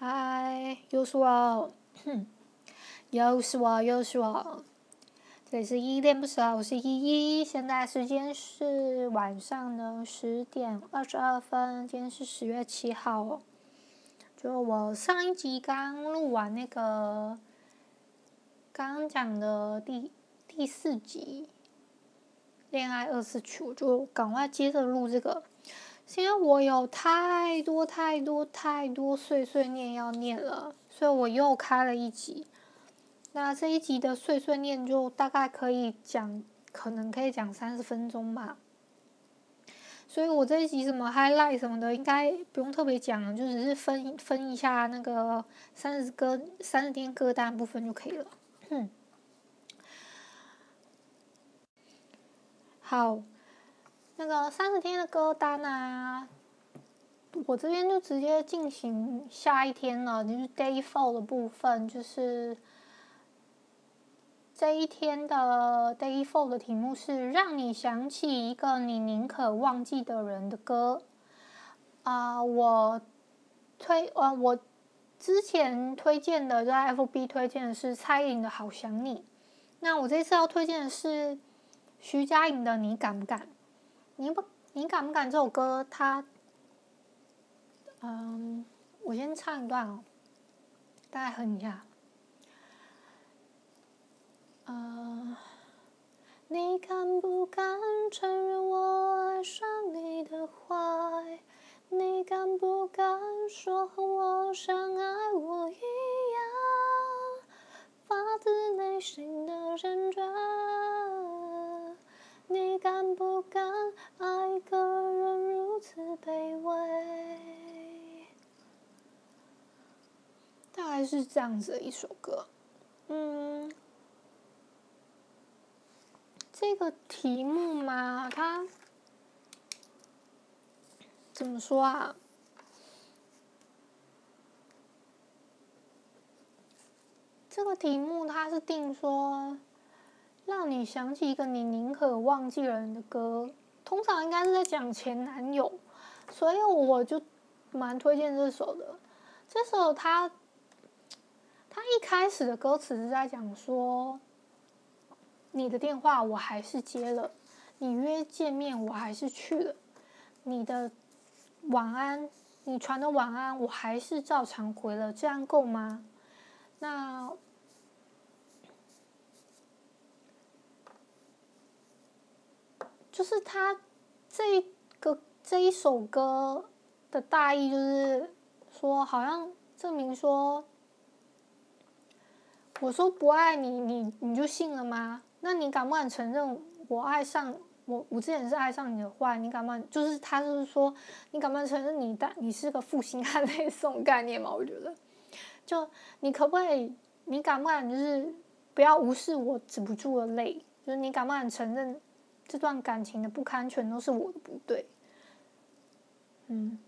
嗨，又是我，又是我，又是我。这里是依依恋不舍，我是依依。现在时间是晚上的十点二十二分，今天是十月七号。就我上一集刚录完那个，刚讲的第第四集《恋爱二次曲》，我就赶快接着录这个。因为我有太多太多太多碎碎念要念了，所以我又开了一集。那这一集的碎碎念就大概可以讲，可能可以讲三十分钟吧。所以我这一集什么 highlight 什么的，应该不用特别讲了，就只是分分一下那个三十歌三十天歌单部分就可以了。嗯，好。那个三十天的歌单啊，我这边就直接进行下一天了，就是 day four 的部分，就是这一天的 day four 的题目是让你想起一个你宁可忘记的人的歌。啊、我推呃，我之前推荐的在 FB 推荐的是蔡依林的好想你，那我这次要推荐的是徐佳莹的你敢不敢？你不，你敢不敢？这首歌，它，嗯，我先唱一段哦，大概哼一下。嗯，你敢不敢承认我爱上你的坏？你敢不敢说和我像爱我一样，发自内心的认真？你敢不敢？爱一个人如此卑微，大概是这样子的一首歌。嗯，这个题目嘛，它怎么说啊？这个题目它是定说，你想起一个你宁可忘记人的歌。通常应该是在讲前男友，所以我就蛮推荐这首的。这首他他一开始的歌词是在讲说，你的电话我还是接了，你约见面我还是去了，你的晚安你传的晚安我还是照常回了，这样够吗？那就是他这个这一首歌的大意，就是说，好像证明说，我说不爱你，你你就信了吗？那你敢不敢承认我爱上我？我之前是爱上你的坏，你敢不敢？就是他就是说，你敢不敢承认你的你是个负心汉那种概念嘛？我觉得，就你可不可以？你敢不敢？就是不要无视我止不住的泪？就是你敢不敢承认？这段感情的不堪全都是我的不对，嗯，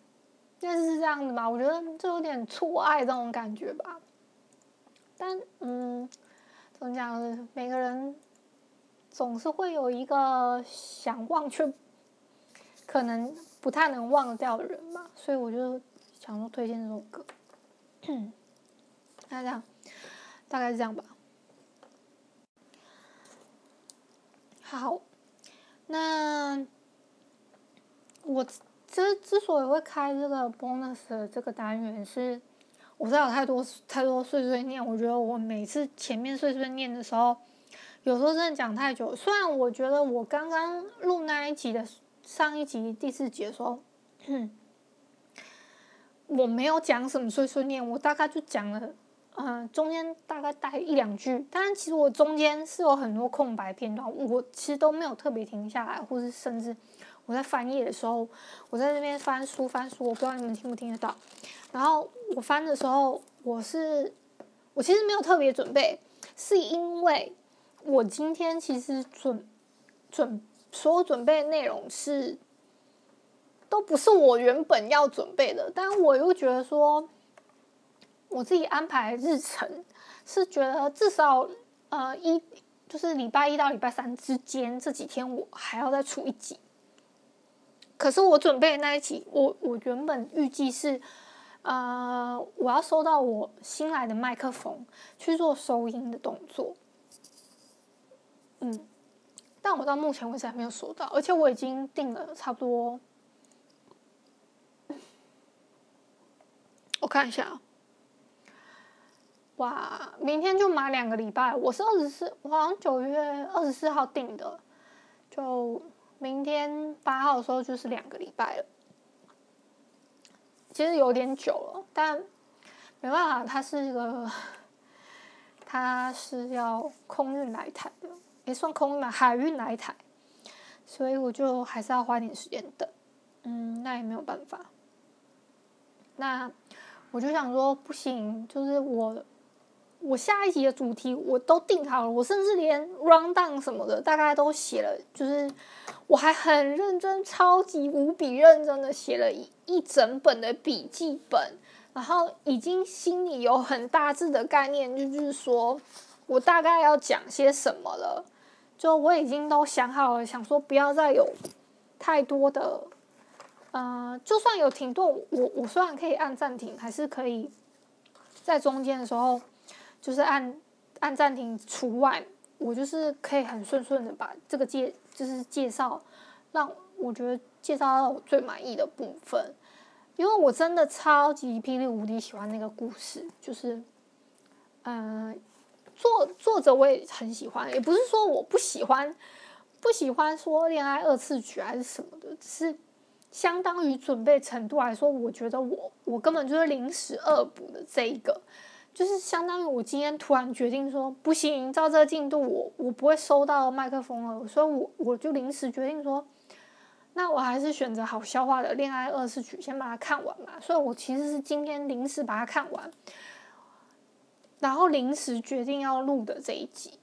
但是是这样子吧？我觉得这有点错爱这种感觉吧。但嗯，怎么讲呢？每个人总是会有一个想忘却可能不太能忘掉的人吧，所以我就想说推荐这首歌。大家这样，大概是这样吧。好。那我之之所以会开这个 bonus 的这个单元是，我知道有太多太多碎碎念。我觉得我每次前面碎碎念的时候，有时候真的讲太久。虽然我觉得我刚刚录那一集的上一集第四集的时候，我没有讲什么碎碎念，我大概就讲了。嗯，中间大概带一两句，但是其实我中间是有很多空白片段，我其实都没有特别停下来，或是甚至我在翻页的时候，我在那边翻书翻书，我不知道你们听不听得到。然后我翻的时候，我是我其实没有特别准备，是因为我今天其实准准所有准备的内容是都不是我原本要准备的，但我又觉得说。我自己安排日程是觉得至少呃一就是礼拜一到礼拜三之间这几天我还要再出一集。可是我准备的那一集，我我原本预计是呃，我要收到我新来的麦克风去做收音的动作。嗯，但我到目前为止还没有收到，而且我已经订了差不多。我看一下，哇，明天就满两个礼拜。我是二十四，我好像九月二十四号订的，就明天八号的时候就是两个礼拜了。其实有点久了，但没办法，它是一个，它是要空运来台的，也算空运嘛，海运来台，所以我就还是要花点时间等。嗯，那也没有办法。那我就想说，不行，就是我，我下一集的主题我都定好了，我甚至连 rundown 什么的大概都写了，就是我还很认真，超级无比认真的写了一一整本的笔记本，然后已经心里有很大致的概念，就是说我大概要讲些什么了，就我已经都想好了，想说不要再有太多的。嗯、呃，就算有停顿，我我虽然可以按暂停，还是可以在中间的时候，就是按按暂停除外，我就是可以很顺顺的把这个介就是介绍，让我觉得介绍到我最满意的部分，因为我真的超级霹雳无敌喜欢那个故事，就是嗯、作作者我也很喜欢，也不是说我不喜欢，不喜欢说恋爱二次曲还是什么的，只是。相当于准备程度来说，我觉得我我根本就是临时恶补的这一个，就是相当于我今天突然决定说不行，照这个进度我我不会收到麦克风了，所以我我就临时决定说，那我还是选择好消化的《恋爱二次曲》先把它看完嘛。所以我其实是今天临时把它看完，然后临时决定要录的这一集。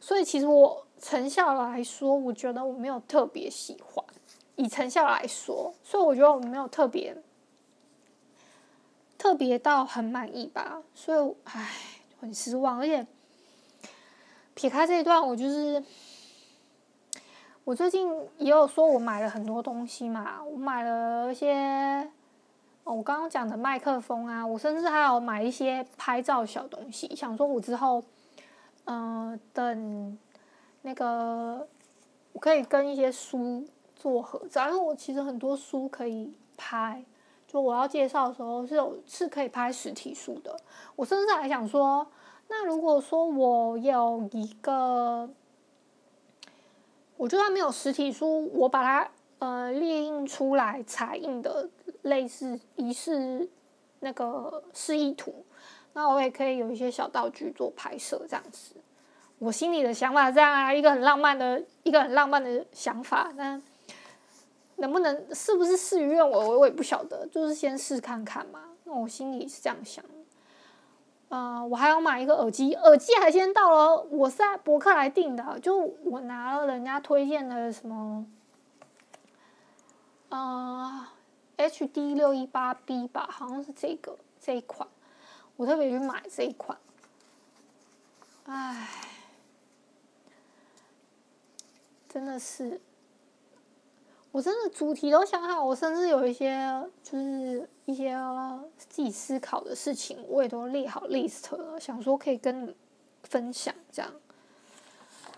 所以其实我成效来说，我觉得我没有特别喜欢。以成效来说，所以我觉得我没有特别特别到很满意吧，所以唉，很失望。而且撇开这一段，我就是我最近也有说，我买了很多东西嘛，我买了一些哦，我刚刚讲的麦克风啊，我甚至还有买一些拍照小东西，想说我之后嗯、等那个我可以跟一些书。做合照，因为我其实很多书可以拍，就我要介绍的时候是有是可以拍实体书的。我甚至还想说，那如果说我有一个，我就算没有实体书，我把它呃列印出来彩印的类似仪式那个示意图，那我也可以有一些小道具做拍摄这样子。我心里的想法这样啊，一个很浪漫的一个很浪漫的想法，那。能不能是不是事与愿违，我我也不晓得，就是先试看看嘛。那我心里是这样想的。呃，我还要买一个耳机，耳机还先到了，我是在博客来订的，就我拿了人家推荐的什么，呃，HD 六一八 B 吧，好像是这个这一款，我特别去买这一款。唉，真的是。我真的主题都想好，我甚至有一些就是一些自己思考的事情，我也都列好 list 了，想说可以跟你分享这样。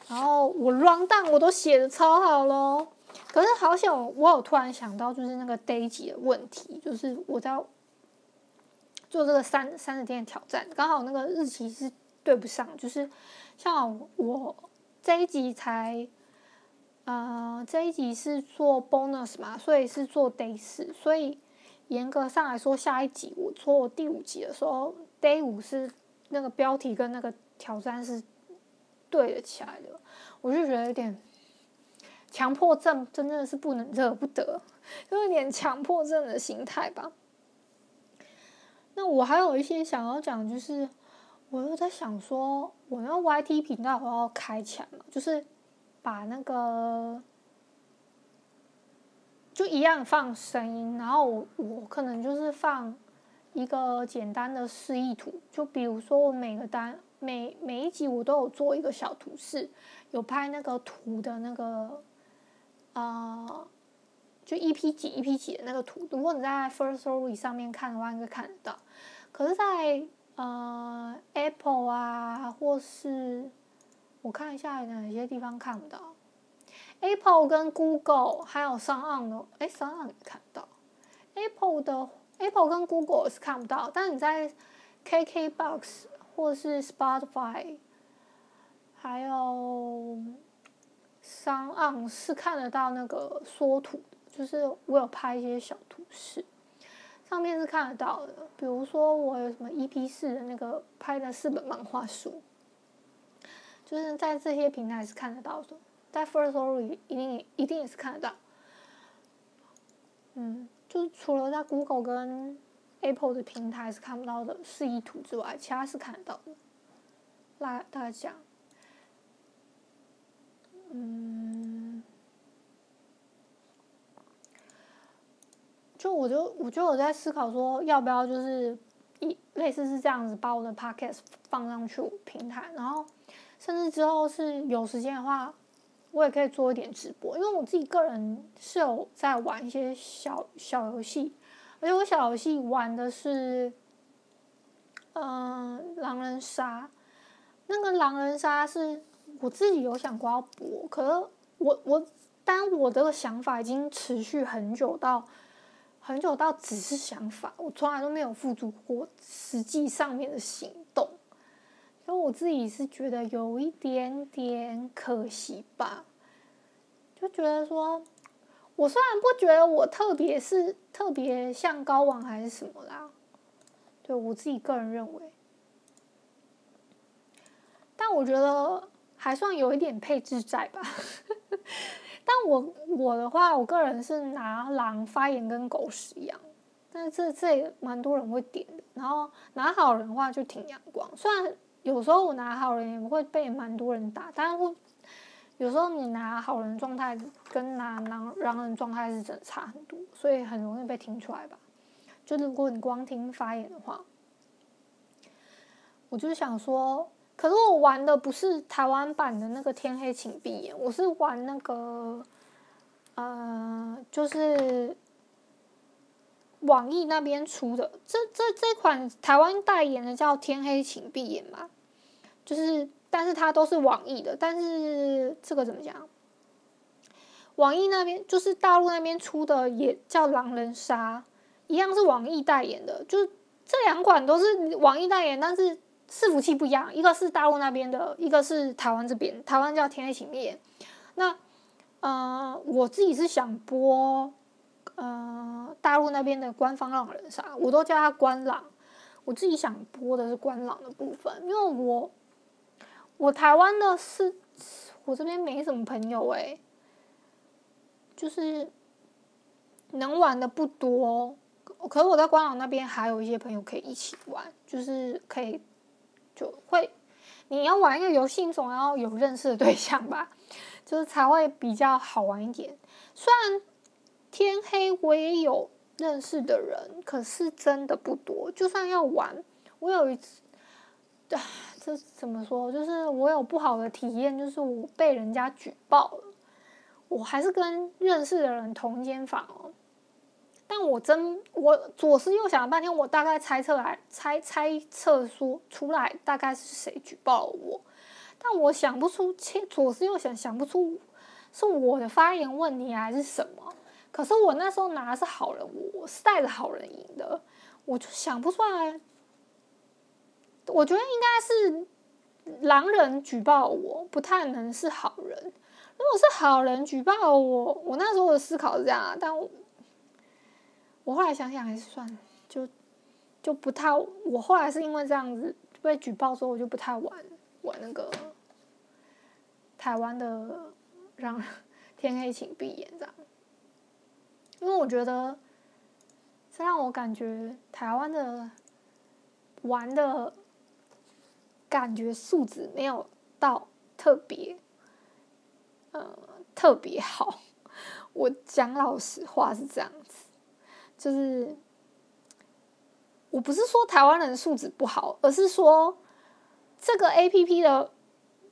然后我 rundown 我都写的超好咯，可是好像我有突然想到，就是那个 day 级的问题，就是我在做这个三三十天的挑战，刚好那个日期是对不上，就是像我这一集才。呃，这一集是做 bonus 嘛，所以是做 day 四，所以严格上来说，下一集我做第五集的时候，day 五是那个标题跟那个挑战是对得起来的，我就觉得有点强迫症，真的是不能惹不得，就有点强迫症的心态吧。那我还有一些想要讲，就是我又在想说，我那 YT 频道我要开起来嘛，就是。把那个就一样放声音，然后我可能就是放一个简单的示意图，就比如说我每个单每每一集我都有做一个小图示，有拍那个图的那个啊、呃，就一批几一批几的那个图。如果你在 Firstory 上面看的话，应该看得到。可是在，在呃 Apple 啊，或是我看一下哪些地方看不到。Apple 跟 Google 还有上岸的，哎，SoundOn 也看到。Apple 的 Apple 跟 Google 是看不到，但你在 KKBox 或是 Spotify，还有上岸是看得到那个缩图，就是我有拍一些小图示，上面是看得到的。比如说我有什么 EP 四的那个拍的四本漫画书，就是在这些平台是看得到的。在 Firstory 一定一定也是看得到，嗯，就是除了在 Google 跟 Apple 的平台是看不到的示意图之外，其他是看得到的。那大家讲，嗯，就我就我就有在思考说，要不要就是一类似是这样子把我的 Podcast 放上去平台，然后甚至之后是有时间的话。我也可以做一点直播，因为我自己个人是有在玩一些小小游戏，而且我小游戏玩的是，嗯、狼人杀。那个狼人杀是我自己有想过要播，可是我我，但我这个想法已经持续很久到很久到只是想法，我从来都没有付诸过实际上面的行动。所以我自己是觉得有一点点可惜吧，就觉得说，我虽然不觉得我特别是特别像高王还是什么啦，对我自己个人认为，但我觉得还算有一点配置在吧。但我我的话，我个人是拿狼发言跟狗屎一样，但是这这也蛮多人会点的。然后拿好人的话就挺阳光，虽然。有时候我拿好人也不会被蛮多人打，但是有时候你拿好人状态跟拿狼狼人状态是真的差很多，所以很容易被听出来吧。就如果你光听发言的话，我就是想说，可是我玩的不是台湾版的那个天黑请闭眼，我是玩那个，呃，就是。网易那边出的这这这款台湾代言的叫《天黑请闭眼》嘛，就是但是它都是网易的，但是这个怎么讲？网易那边就是大陆那边出的也叫《狼人杀》，一样是网易代言的，就是这两款都是网易代言，但是伺服器不一样，一个是大陆那边的，一个是台湾这边，台湾叫《天黑请闭眼》。那呃，我自己是想播。呃，大陆那边的官方浪人啥，我都叫他官狼。我自己想播的是官狼的部分，因为我我台湾的是，我这边没什么朋友哎，就是能玩的不多。可是我在官狼那边还有一些朋友可以一起玩，就是可以就会你要玩一个游戏，总要有认识的对象吧，就是才会比较好玩一点。虽然。天黑，我也有认识的人，可是真的不多。就算要玩，我有一次，啊，这怎么说？就是我有不好的体验，就是我被人家举报了。我还是跟认识的人同间房哦，但我真我左思右想了半天，我大概猜测来猜猜测说出来大概是谁举报了我，但我想不出，切左思右想想不出是我的发言问题还是什么。可是我那时候拿的是好人，我是带着好人赢的，我就想不出来。我觉得应该是狼人举报我，不太能是好人。如果是好人举报我，我那时候的思考是这样，但我，我后来想想还是算了，就就不太。我后来是因为这样子被举报之后，我就不太玩玩那个台湾的让 天黑请闭眼这样。因为我觉得，这让我感觉台湾的玩的感觉素质没有到特别，呃，特别好。我讲老实话是这样子，就是我不是说台湾人素质不好，而是说这个 APP 的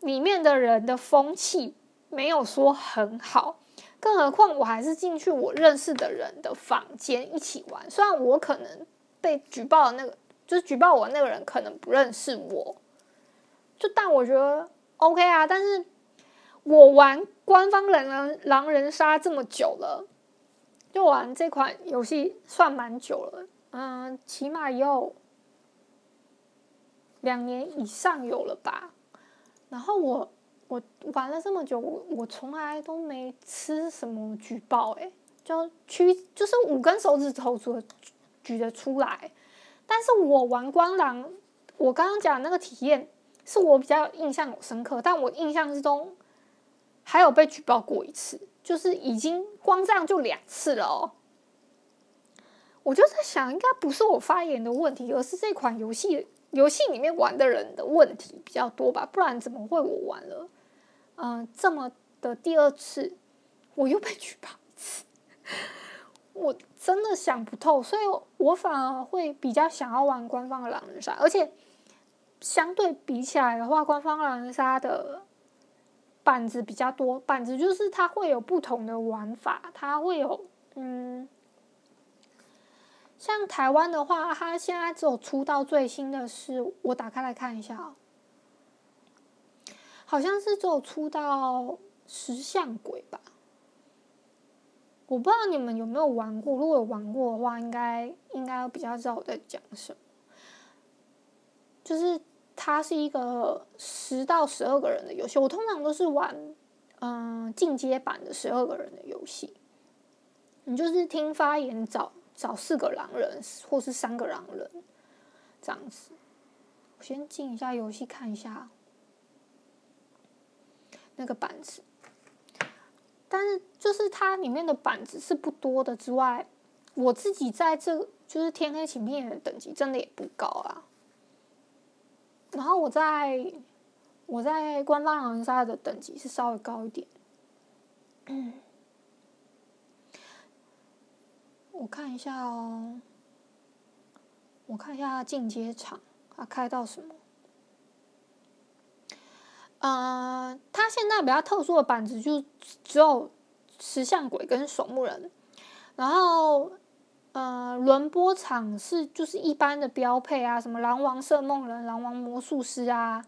里面的人的风气没有说很好。更何况我还是进去我认识的人的房间一起玩，虽然我可能被举报的那个，就是举报我那个人可能不认识我，就但我觉得 OK 啊。但是我玩官方狼人狼人杀这么久了，就玩这款游戏算蛮久了，嗯，起码有两年以上有了吧。然后我。我玩了这么久，我我从来都没吃什么举报，哎，就举就是五根手指头举举得出来，但是我玩光狼，我刚刚讲那个体验是我比较印象有深刻，但我印象之中还有被举报过一次，就是已经光这样就两次了哦。我就在想，应该不是我发言的问题，而是这款游戏游戏里面玩的人的问题比较多吧，不然怎么会我玩了？嗯、这么的第二次，我又被举报一次，我真的想不透，所以我反而会比较想要玩官方的狼人杀，而且相对比起来的话，官方狼人杀的板子比较多，板子就是它会有不同的玩法，它会有嗯，像台湾的话，它现在只有出到最新的是，我打开来看一下哦。好像是只有出到石像鬼吧，我不知道你们有没有玩过。如果有玩过的话，应该应该比较知道我在讲什么。就是它是一个十到十二个人的游戏，我通常都是玩嗯进阶版的十二个人的游戏。你就是听发言找找四个狼人或是三个狼人这样子。我先进一下游戏看一下。那个板子，但是就是它里面的板子是不多的之外，我自己在这就是天黑请闭眼的等级真的也不高啊。然后我在我在官方狼人杀的等级是稍微高一点。我看一下哦，我看一下进阶场它开到什么。呃，他现在比较特殊的板子就只有石像鬼跟守墓人，然后呃，轮播场是就是一般的标配啊，什么狼王射梦人、狼王魔术师啊，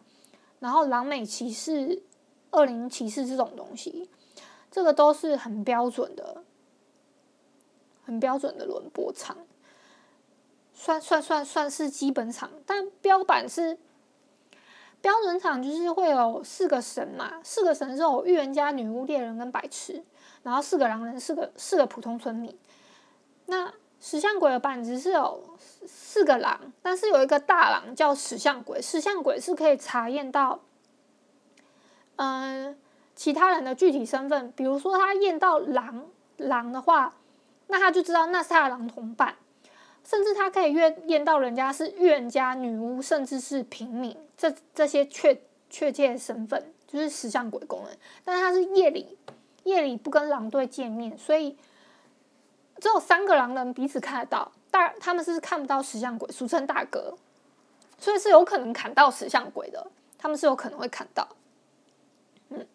然后狼美骑士、恶灵骑士这种东西，这个都是很标准的，很标准的轮播场，算算算算是基本场，但标板是。标准场就是会有四个神嘛，四个神是有预言家、女巫、猎人跟白痴，然后四个狼人，四个四个普通村民。那石像鬼的板子是有四个狼，但是有一个大狼叫石像鬼，石像鬼是可以查验到，嗯、其他人的具体身份，比如说他验到狼狼的话，那他就知道那是他的狼同伴。甚至他可以验验到人家是预言家、女巫，甚至是平民，这这些确确切身份就是石像鬼功能。但是他是夜里夜里不跟狼队见面，所以只有三个狼人彼此看得到，大他们是看不到石像鬼，俗称大哥，所以是有可能砍到石像鬼的，他们是有可能会砍到。嗯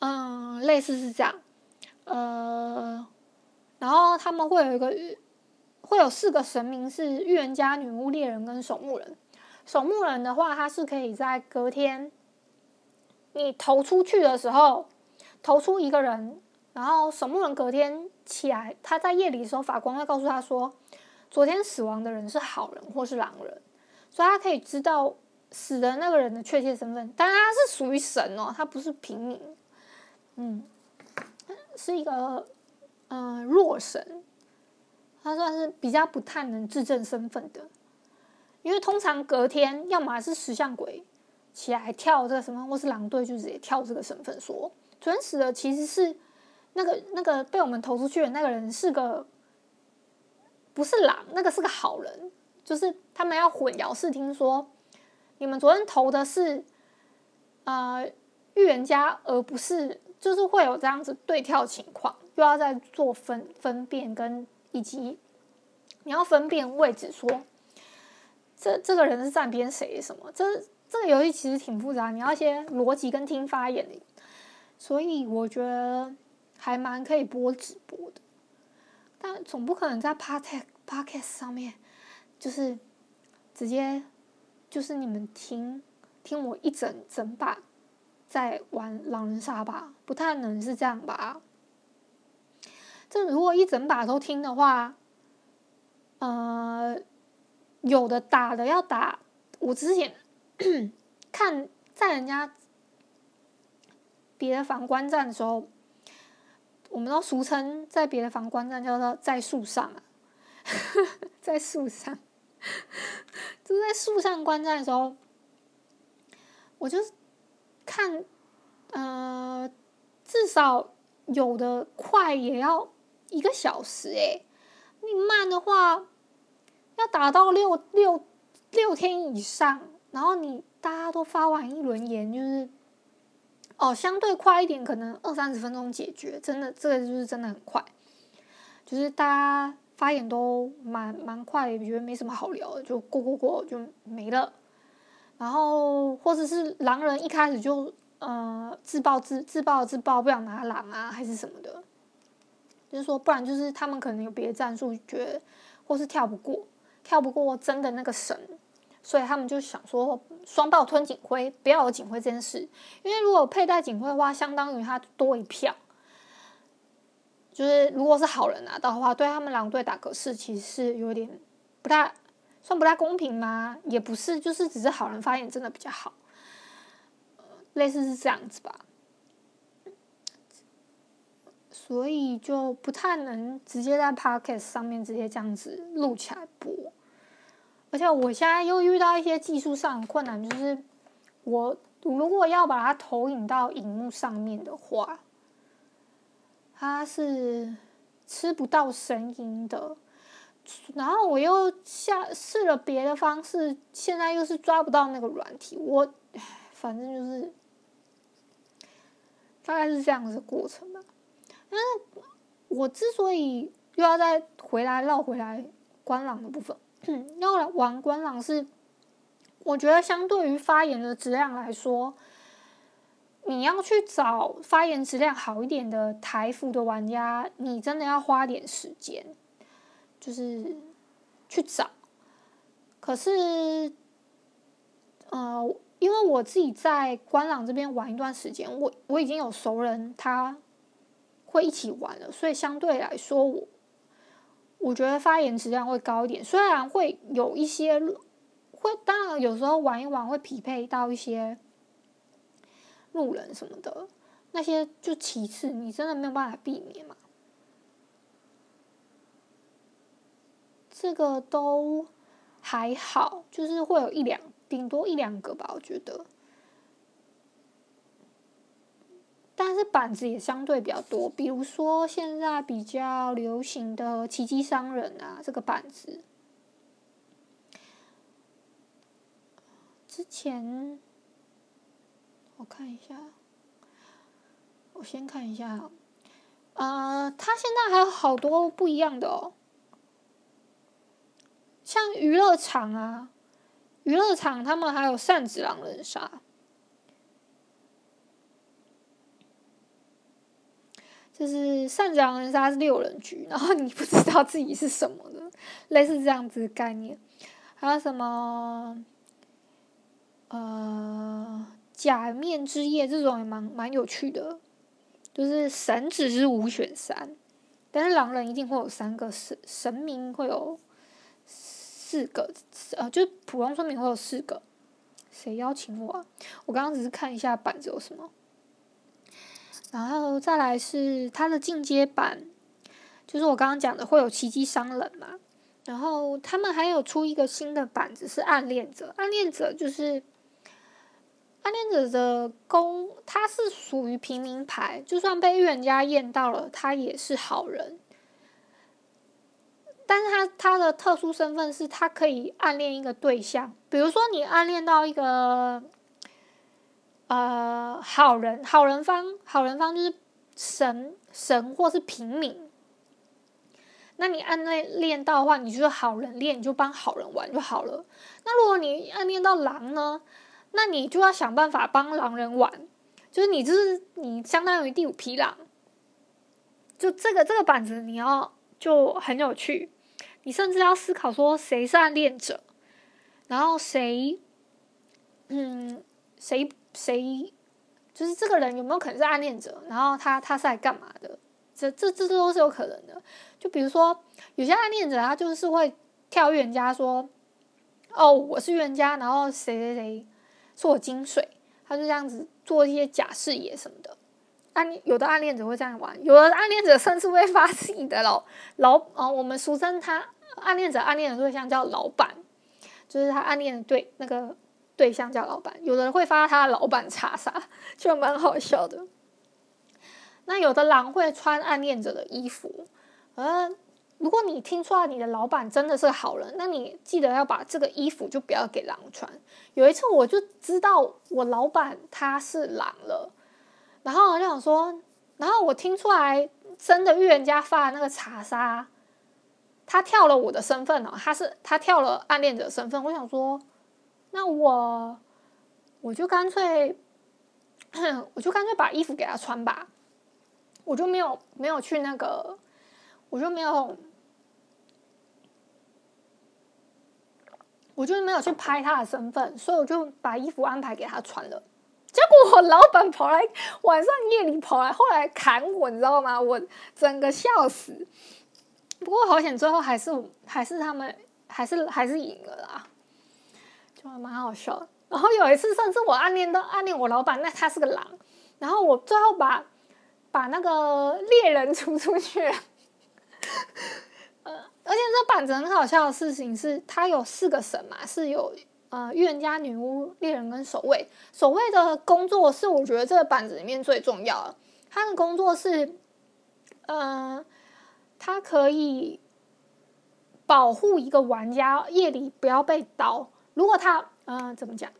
嗯，类似是这样，呃，然后他们会有一个。会有四个神明是预言家、女巫、猎人跟守墓人。守墓人的话，他是可以在隔天你投出去的时候投出一个人，然后守墓人隔天起来，他在夜里的时候，法官会告诉他说，昨天死亡的人是好人或是狼人，所以他可以知道死的那个人的确切身份。当然，他是属于神哦，他不是平民，嗯，是一个嗯、呃、弱神。他算是比较不太能自证身份的，因为通常隔天要么是石像鬼起来跳这个身份，或是狼队就直接跳这个身份，说昨天死的其实是那个那个被我们投出去的那个人是个不是狼，那个是个好人，就是他们要混淆视听说你们昨天投的是呃预言家，而不是就是会有这样子对跳情况，又要再做分分辨跟。以及你要分辨位置说，这这个人是站边谁什么？这这个游戏其实挺复杂，你要先逻辑跟听发言。所以我觉得还蛮可以播直播的，但总不可能在 Podcast Podcast 上面，就是直接就是你们听听我一整整把在玩狼人杀吧，不太能是这样吧？这如果一整把都听的话，呃，有的打的要打，我之前 看在人家别的房观战的时候，我们都俗称在别的房观战叫做在树上，在树上，就在树上观战的时候，我就看，呃，至少有的快也要一个小时诶，你慢的话要打到六六六天以上，然后你大家都发完一轮言，就是哦，相对快一点，可能二三十分钟解决，真的这个就是真的很快，就是大家发言都蛮蛮快，也觉得没什么好聊的，就过过过就没了，然后或者是狼人一开始就呃自爆自自爆自爆不想拿狼啊，还是什么的。就是说，不然就是他们可能有别的战术，觉得或是跳不过，跳不过真的那个神，所以他们就想说双爆吞警徽，不要有警徽这件事。因为如果佩戴警徽的话，相当于他多一票。就是如果是好人拿到的话，对他们狼队打格式其实是有点不太算不太公平吗？也不是，就是只是好人发言真的比较好，类似是这样子吧。所以就不太能直接在 Podcast 上面直接这样子录起来播，而且我现在又遇到一些技术上的困难，就是我如果要把它投影到荧幕上面的话，它是吃不到声音的，然后我又下试了别的方式，现在又是抓不到那个软体，我反正就是大概是这样子的过程吧。但是，我之所以又要再回来绕回来观朗的部分，要来玩观朗是，我觉得相对于发言的质量来说，你要去找发言质量好一点的台服的玩家，你真的要花点时间，就是去找。可是，呃，因为我自己在观狼这边玩一段时间，我我已经有熟人他。会一起玩了，所以相对来说，我我觉得发言质量会高一点。虽然会有一些会，当然有时候玩一玩会匹配到一些路人什么的，那些就其次，你真的没有办法避免嘛。这个都还好，就是会有一两，顶多一两个吧，我觉得。但是板子也相对比较多，比如说现在比较流行的奇迹商人啊，这个板子，之前我看一下，我先看一下，呃，他现在还有好多不一样的哦，像娱乐场啊，娱乐场他们还有扇子狼人杀。就是善长人杀是六人局，然后你不知道自己是什么的，类似这样子的概念。还有什么，呃，假面之夜这种也蛮蛮有趣的，就是神只是五选三，但是狼人一定会有三个神，神明会有四个，呃，就普通村民会有四个。谁邀请我啊？我刚刚只是看一下板子有什么。然后再来是它的进阶版，就是我刚刚讲的会有奇迹商人嘛。然后他们还有出一个新的版子是暗恋者，暗恋者就是暗恋者的攻，他是属于平民牌，就算被预言家验到了，他也是好人。但是他他的特殊身份是他可以暗恋一个对象，比如说你暗恋到一个。呃，好人，好人方，好人方就是神，神或是平民。那你暗恋练到的话，你就是好人练，你就帮好人玩就好了。那如果你暗恋到狼呢？那你就要想办法帮狼人玩，就是你就是你相当于第五匹狼。就这个这个板子，你要就很有趣，你甚至要思考说谁是暗恋者，然后谁，嗯，谁谁，就是这个人有没有可能是暗恋者？然后他他是来干嘛的？这这这都是有可能的。就比如说有些暗恋者，他就是会跳预言家说，哦，我是预言家，然后谁谁谁是我金水，他就这样子做一些假视野什么的。暗有的暗恋者会这样玩，有的暗恋者甚至会发自己的老老、哦，我们俗称他暗恋者暗恋的对象叫老板，就是他暗恋的对那个对象叫老板。有的人会发他的老板查杀，就蛮好笑的。那有的狼会穿暗恋者的衣服，呃，如果你听出来你的老板真的是好人，那你记得要把这个衣服就不要给狼穿。有一次我就知道我老板他是狼了。然后我就想说，然后我听出来真的预言家发的那个查杀，他跳了我的身份哦，他是他跳了暗恋者身份。我想说，那我我就干脆，我就干脆把衣服给他穿吧，我就没有没有去那个，我就没有，我就没有去拍他的身份，所以我就把衣服安排给他穿了。结果我老板跑来晚上夜里跑来，后来砍我，你知道吗？我整个笑死。不过好险，最后还是还是他们还是还是赢了啦，就蛮好笑。然后有一次，甚至我暗恋到暗恋我老板，那他是个狼。然后我最后把把那个猎人出出去。呃，而且这板子很好笑的事情是，它有四个神嘛，是有。呃，预言家、女巫、猎人跟守卫。守卫的工作是我觉得这个板子里面最重要的。他的工作是，呃，他可以保护一个玩家夜里不要被刀。如果他，呃，怎么讲？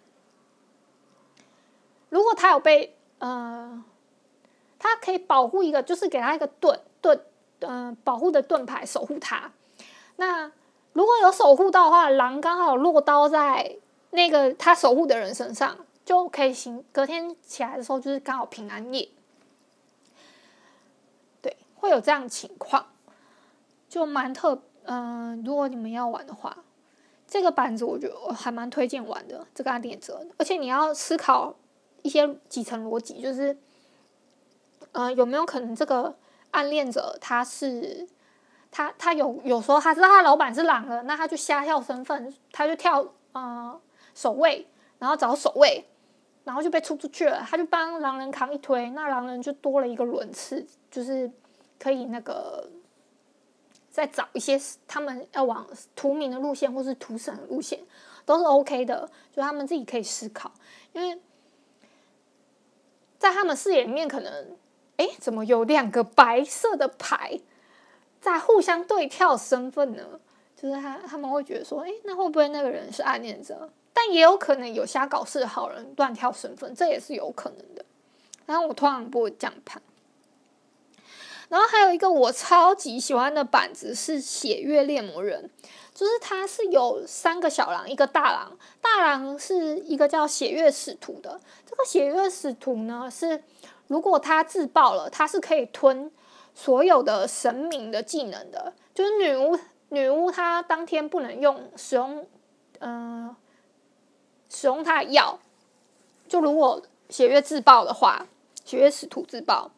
如果他有被，呃，他可以保护一个，就是给他一个盾盾，呃，保护的盾牌守护他。那如果有守护到的话，狼刚好落刀在。那个他守护的人身上就可以行，隔天起来的时候就是刚好平安夜，对，会有这样情况，就蛮特，嗯、如果你们要玩的话，这个板子我觉得我还蛮推荐玩的，这个暗恋者，而且你要思考一些几层逻辑，就是，嗯、有没有可能这个暗恋者他是他他有有时候他知道他老板是狼了，那他就瞎跳身份，他就跳，嗯、呃。守卫，然后找守卫，然后就被出出去了。他就帮狼人扛一推，那狼人就多了一个轮次，就是可以那个再找一些他们要往图名的路线或是图神的路线，都是 OK 的，就他们自己可以思考。因为在他们视野里面，可能哎，怎么有两个白色的牌在互相对跳身份呢？就是他他们会觉得说，哎，那会不会那个人是暗恋者？但也有可能有瞎搞事的好人乱跳身份，这也是有可能的。然后我通常不会讲盘。然后还有一个我超级喜欢的板子是血月猎魔人，就是它是有三个小狼，一个大狼。大狼是一个叫血月使徒的。这个血月使徒呢，是如果他自爆了，他是可以吞所有的神明的技能的。就是女巫，女巫她当天不能用使用，嗯、使用它的药，就如果血月自爆的话，血月使徒自爆，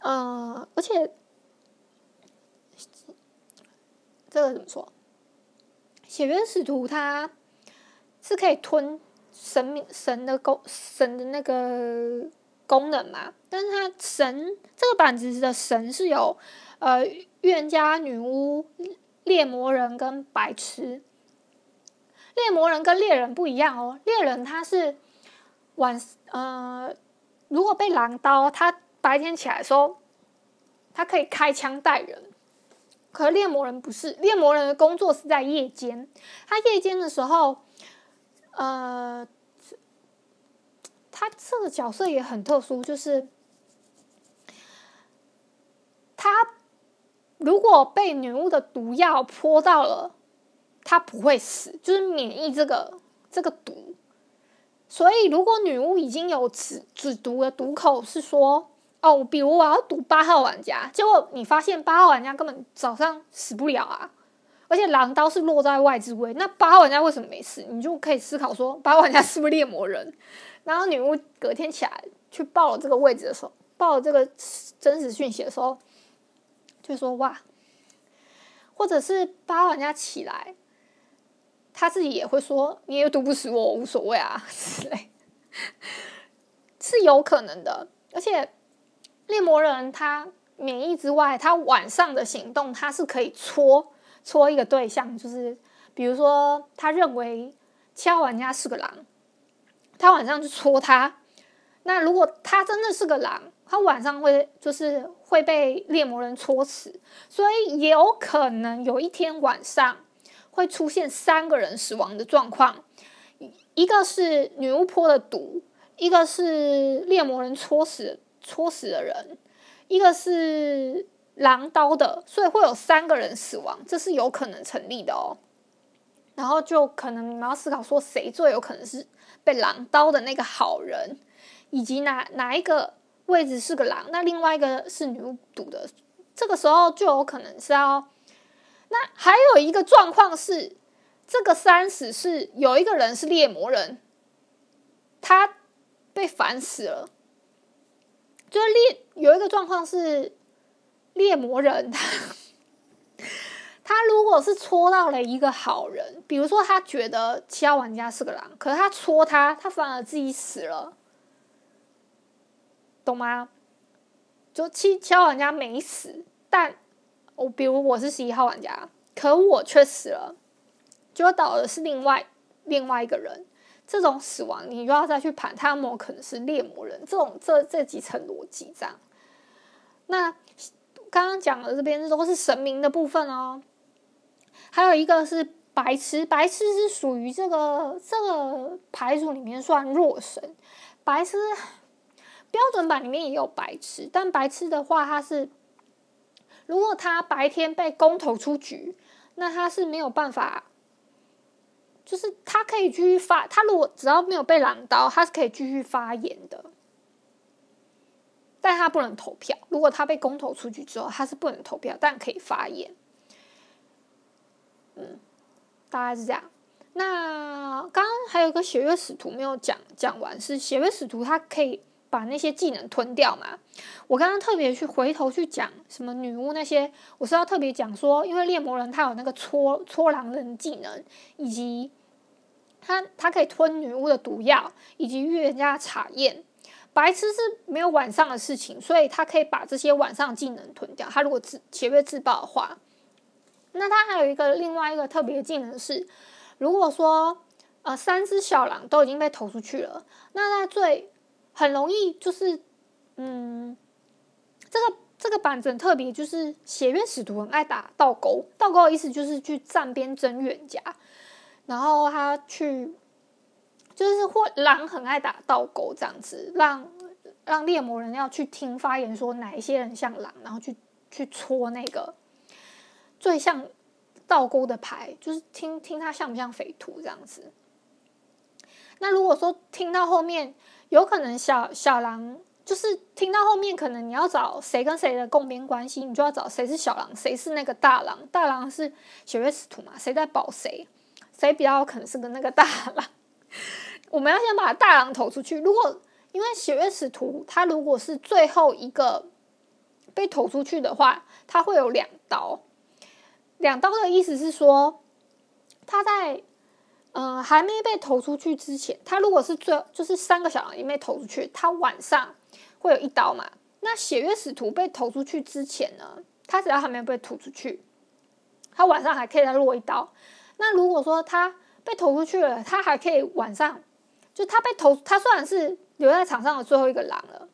呃，而且这个怎么说？血月使徒它是可以吞神明神的功神的那个功能嘛？但是它神这个板子的神是有呃预言家、女巫、猎魔人跟白痴。猎魔人跟猎人不一样哦，猎人他是晚呃，如果被狼刀，他白天起来的时候，他可以开枪带人。可是猎魔人不是，猎魔人的工作是在夜间。他夜间的时候，呃，他这个角色也很特殊，就是他如果被女巫的毒药泼到了。他不会死，就是免疫这个这个毒。所以，如果女巫已经有止止毒的毒口，是说哦，比如我要赌八号玩家，结果你发现八号玩家根本早上死不了啊，而且狼刀是落在外置位，那八号玩家为什么没死？你就可以思考说，八号玩家是不是猎魔人？然后女巫隔天起来去报了这个位置的时候，报了这个真实讯息的时候，就说哇，或者是八号玩家起来，他自己也会说，你也赌不死我，无所谓啊之类，是有可能的，而且。猎魔人他免疫之外，他晚上的行动他是可以戳戳一个对象，就是比如说他认为七号玩家是个狼，他晚上就戳他。那如果他真的是个狼，他晚上会就是会被猎魔人戳死，所以也有可能有一天晚上会出现三个人死亡的状况，一个是女巫泼的毒，一个是猎魔人戳死。戳死的人，一个是狼刀的，所以会有三个人死亡，这是有可能成立的哦。然后就可能你们要思考说，谁最有可能是被狼刀的那个好人，以及哪哪一个位置是个狼，那另外一个是女巫赌的，这个时候就有可能是要。那还有一个状况是，这个三死是有一个人是猎魔人，他被反死了。就是猎有一个状况是猎魔人他，他如果是戳到了一个好人，比如说他觉得七号玩家是个狼，可是他戳他，他反而自己死了，懂吗？就七七号玩家没死，但我比如我是十一号玩家，可我却死了，就倒的是另外另外一个人。这种死亡，你就要再去盘，他有没有可能是猎魔人？这种这这几层逻辑这样。那刚刚讲的这边都是神明的部分哦。还有一个是白痴，白痴是属于这个这个牌组里面算弱神。白痴标准版里面也有白痴，但白痴的话，他是如果他白天被公投出局，那他是没有办法。就是他可以继续发，他如果只要没有被拦刀，他是可以继续发言的，但他不能投票。如果他被公投出局之后，他是不能投票，但可以发言。嗯，大概是这样。那刚刚还有一个血月使徒没有讲讲完，是血月使徒他可以把那些技能吞掉嘛？我刚刚特别去回头去讲什么女巫那些，我是要特别讲说，因为猎魔人他有那个戳戳狼人技能，以及他他可以吞女巫的毒药，以及预言家查验。白痴是没有晚上的事情，所以他可以把这些晚上技能吞掉。他如果自血月自爆的话，那他还有一个另外一个特别技能是，如果说呃三只小狼都已经被投出去了，那他最很容易就是，嗯，这个这个板子很特别就是血月使徒很爱打倒钩，倒钩的意思就是去站边争预言家，然后他去就是或狼很爱打倒钩这样子，让让猎魔人要去听发言说哪一些人像狼，然后去去戳那个最像倒钩的牌，就是听听他像不像匪徒这样子。那如果说听到后面。有可能小小狼就是听到后面，可能你要找谁跟谁的共边关系，你就要找谁是小狼，谁是那个大狼。大狼是血月使徒嘛？谁在保谁？谁比较可能是个那个大狼？我们要先把大狼投出去。如果因为血月使徒，他如果是最后一个被投出去的话，他会有两刀。两刀的意思是说，他在。嗯、还没被投出去之前，他如果是最就是三个小狼也没投出去，他晚上会有一刀嘛？那血月使徒被投出去之前呢，他只要还没有被吐出去，他晚上还可以再落一刀。那如果说他被投出去了，他还可以晚上，就他被投，他虽然是留在场上的最后一个狼了，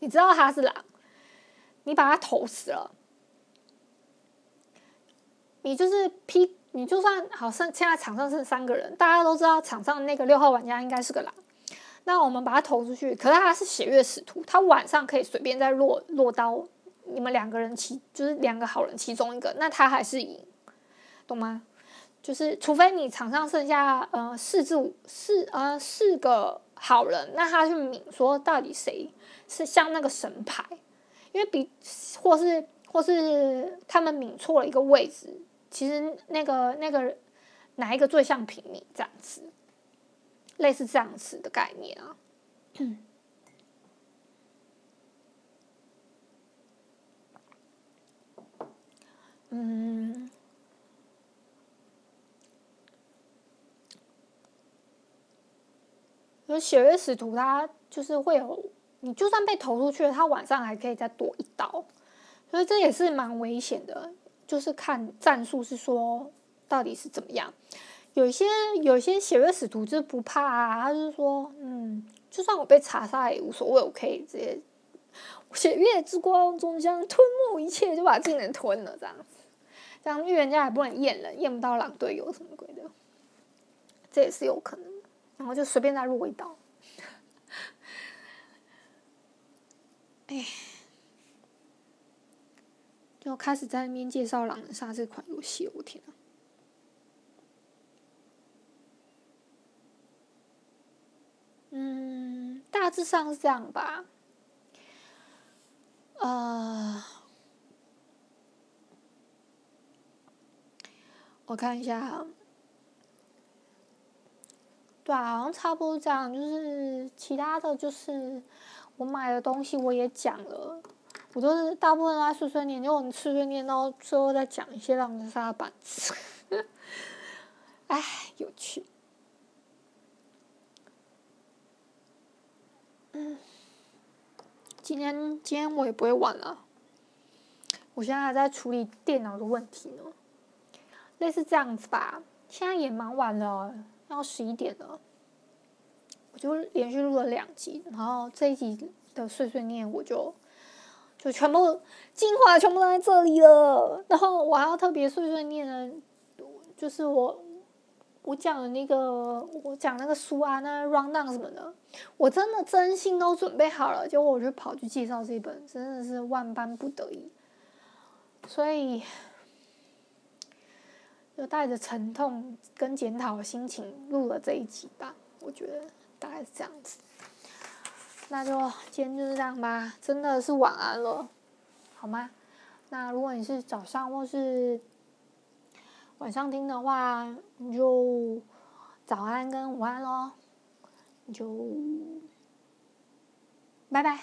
你知道他是狼，你把他投死了，你就是劈。你就算好，剩现在场上剩三个人，大家都知道场上那个六号玩家应该是个狼，那我们把他投出去，可是他是血月使徒，他晚上可以随便再落落刀，你们两个人其就是两个好人其中一个，那他还是赢，懂吗？就是除非你场上剩下呃四至五四呃四个好人，那他去抿说到底谁是像那个神牌，因为比或是或是他们抿错了一个位置，其实那个那个哪一个最像平民这样子，类似这样子的概念啊。嗯。有血月使徒，他就是会有你，就算被投出去了，他晚上还可以再躲一刀，所以这也是蛮危险的。就是看战术是说到底是怎么样。有些有些血月使徒就是不怕啊，他就是说，嗯，就算我被查杀也无所谓，我可以直接血月之光终将吞没一切，就把技能吞了这样子。这样预言家也不能验人，验不到狼队友什么鬼的，这也是有可能。然后就随便再入一刀，哎，就开始在那边介绍《狼人杀》这款游戏，我天啊！嗯，大致上是这样吧。呃，我看一下。对啊，好像差不多这样。就是其他的就是我买的东西，我也讲了。我都是大部分都在碎碎念，就我们碎碎念到最后再讲一些狼人杀的板子。哎，有趣。嗯，今天今天我也不会玩了。我现在还在处理电脑的问题呢。类似这样子吧，现在也蛮晚了。要十一点了，我就连续录了两集，然后这一集的碎碎念我就就全部精华全部都在这里了。然后我还要特别碎碎念的，就是我我讲的那个我讲那个书啊，那 rundown 什么的，我真的真心都准备好了，结果我就跑去介绍这本，真的是万般不得已，所以。就带着沉痛跟检讨的心情录了这一集吧，我觉得大概是这样子。那就今天就是这样吧，真的是晚安了，好吗？那如果你是早上或是晚上听的话，你就早安跟午安喽，你就拜拜。